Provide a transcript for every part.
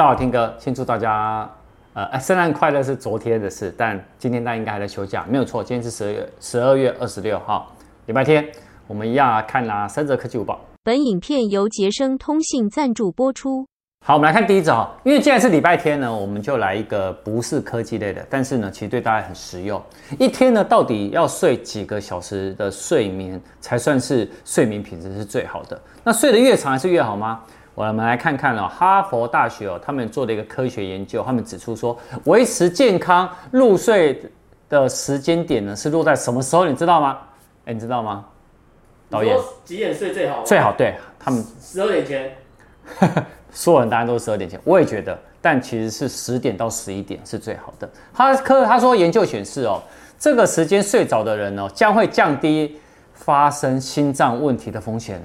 大家好，听哥，先祝大家呃，圣诞快乐是昨天的事，但今天大家应该还在休假，没有错。今天是十二月十二月二十六号，礼拜天，我们一样来看啦三则科技午报。本影片由杰生通信赞助播出。好，我们来看第一则哈，因为既然是礼拜天呢，我们就来一个不是科技类的，但是呢，其实对大家很实用。一天呢，到底要睡几个小时的睡眠才算是睡眠品质是最好的？那睡得越长还是越好吗？我们来看看哦，哈佛大学哦，他们做的一个科学研究，他们指出说，维持健康入睡的时间点呢，是落在什么时候？你知道吗？哎，你知道吗？导演几点睡最好？最好对他们十二点前。所有人答案都是十二点前，我也觉得，但其实是十点到十一点是最好的。他科他说研究显示哦，这个时间睡着的人哦，将会降低发生心脏问题的风险。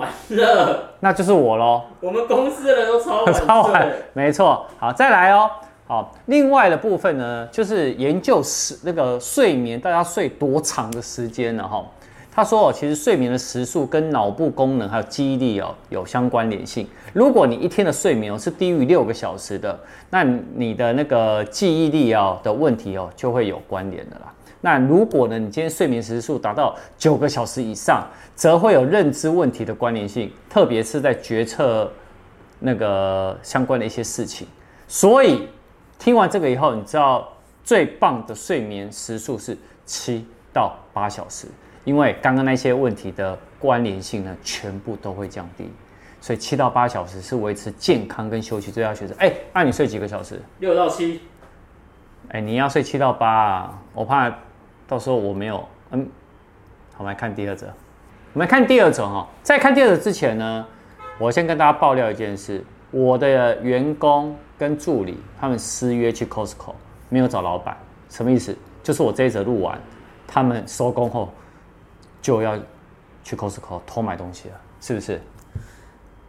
哎，完了，那就是我喽。我们公司的人都超晚，超晚，没错。好，再来哦。好，另外的部分呢，就是研究时那个睡眠，大家睡多长的时间呢？哈。他说哦，其实睡眠的时数跟脑部功能还有记忆力哦有相关联性。如果你一天的睡眠哦是低于六个小时的，那你的那个记忆力哦的问题哦就会有关联的啦。那如果呢，你今天睡眠时数达到九个小时以上，则会有认知问题的关联性，特别是在决策那个相关的一些事情。所以听完这个以后，你知道最棒的睡眠时数是七到八小时。因为刚刚那些问题的关联性呢，全部都会降低，所以七到八小时是维持健康跟休息最佳选择。哎，那你睡几个小时？六到七。哎，你要睡七到八啊，我怕到时候我没有。嗯，好，我们来看第二则。我们来看第二则哈，在看第二则之前呢，我先跟大家爆料一件事：我的员工跟助理他们私约去 Costco，没有找老板，什么意思？就是我这一则录完，他们收工后。就要去 Costco 偷买东西了，是不是？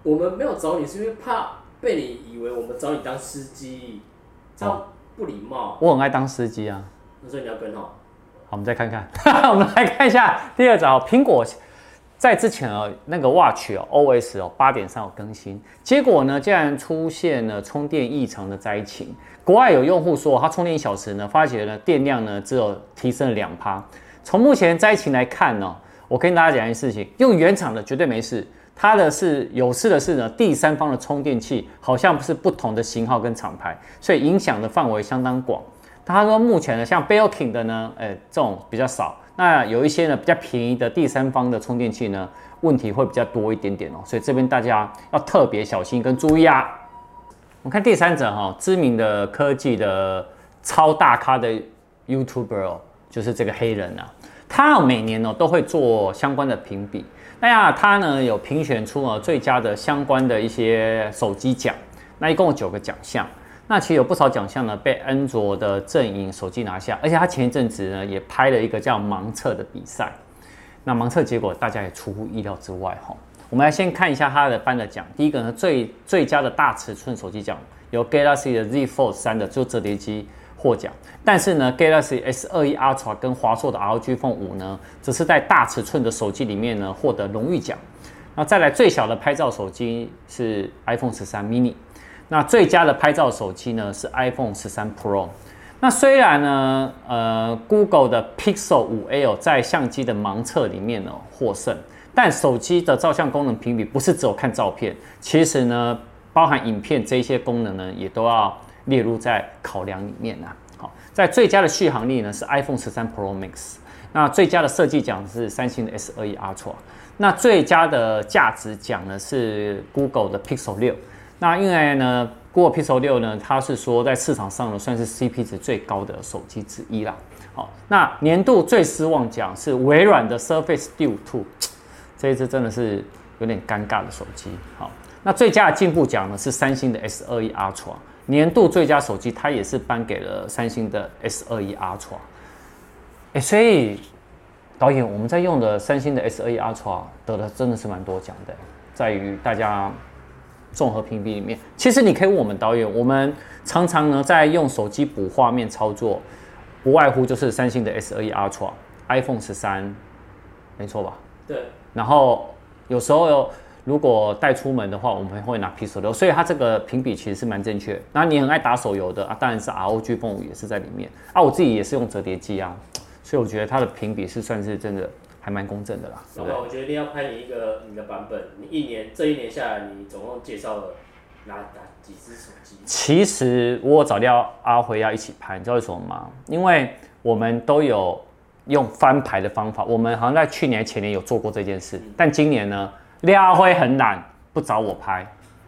我们没有找你，是因为怕被你以为我们找你当司机，这样不礼貌。我很爱当司机啊。那所以你要跟哦。我们再看看，我们来看一下第二招。苹果在之前哦，那个 Watch 哦，OS 哦，八点三有更新，结果呢，竟然出现了充电异常的灾情。国外有用户说，他充电一小时呢，发觉呢电量呢只有提升了两趴。从目前灾情来看呢、哦，我跟大家讲一件事情，用原厂的绝对没事，它的是有事的是呢，第三方的充电器好像不是不同的型号跟厂牌，所以影响的范围相当广。他说目前呢，像 Belkin 的呢，哎，这种比较少，那有一些呢比较便宜的第三方的充电器呢，问题会比较多一点点哦，所以这边大家要特别小心跟注意啊。我们看第三者哈、哦，知名的科技的超大咖的 YouTuber 哦，就是这个黑人啊。他每年呢都会做相关的评比，那呀，他呢有评选出了最佳的相关的一些手机奖，那一共有九个奖项，那其实有不少奖项呢被安卓的阵营手机拿下，而且他前一阵子呢也拍了一个叫盲测的比赛，那盲测结果大家也出乎意料之外哈。我们来先看一下他的颁的奖，第一个呢最最佳的大尺寸手机奖，由 Galaxy 的 Z Fold 三的就折叠机。获奖，但是呢，Galaxy S21 Ultra 跟华硕的 ROG Phone 5呢，只是在大尺寸的手机里面呢获得荣誉奖。那再来最小的拍照手机是 iPhone 13 mini，那最佳的拍照手机呢是 iPhone 13 Pro。那虽然呢，呃，Google 的 Pixel 5a 在相机的盲测里面呢获胜，但手机的照相功能评比不是只有看照片，其实呢，包含影片这些功能呢也都要。列入在考量里面呢。好，在最佳的续航力呢是 iPhone 十三 Pro Max，那最佳的设计奖是三星的 S 二一 Ultra，那最佳的价值奖呢是 Google 的 Pixel 六。那因为呢，Google Pixel 六呢，它是说在市场上呢算是 CP 值最高的手机之一啦。好，那年度最失望奖是微软的 Surface Duo 2，这一支真的是有点尴尬的手机。好，那最佳的进步奖呢是三星的 S 二一 Ultra。年度最佳手机，它也是颁给了三星的 S21 Ultra。哎，所以导演，我们在用的三星的 S21 Ultra 得的真的是蛮多奖的，在于大家综合评比里面。其实你可以问我们导演，我们常常呢在用手机补画面操作，不外乎就是三星的 S21 Ultra、iPhone 十三，没错吧？对。然后有时候。如果带出门的话，我们会拿 P16，所以它这个评比其实是蛮正确。那你很爱打手游的啊，当然是 ROG Phone 5也是在里面啊。我自己也是用折叠机啊，所以我觉得它的评比是算是真的还蛮公正的啦。对吧？我决定要拍你一个你的版本，你一年这一年下来，你总共介绍了哪哪几只手机？其实我早料阿辉要一起拍，你知道为什么吗？因为我们都有用翻牌的方法，我们好像在去年前年有做过这件事，嗯、但今年呢？廖阿辉很懒，不找我拍，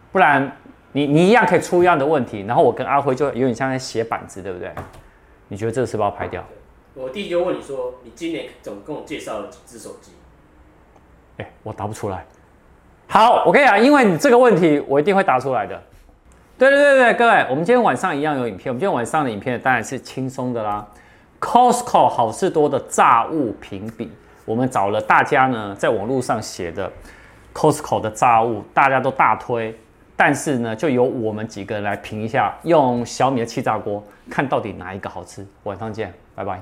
不然你你一样可以出一样的问题，然后我跟阿辉就有点像在写板子，对不对？你觉得这个是不是要拍掉？我弟就问你说，你今年总共介绍了几只手机？哎、我答不出来。好，我跟你讲，因为你这个问题，我一定会答出来的。对对对对，各位，我们今天晚上一样有影片。我们今天晚上的影片当然是轻松的啦。Costco 好事多的炸物评比，我们找了大家呢在网络上写的。Costco 的炸物大家都大推，但是呢，就由我们几个人来评一下，用小米的气炸锅看到底哪一个好吃。晚上见，拜拜。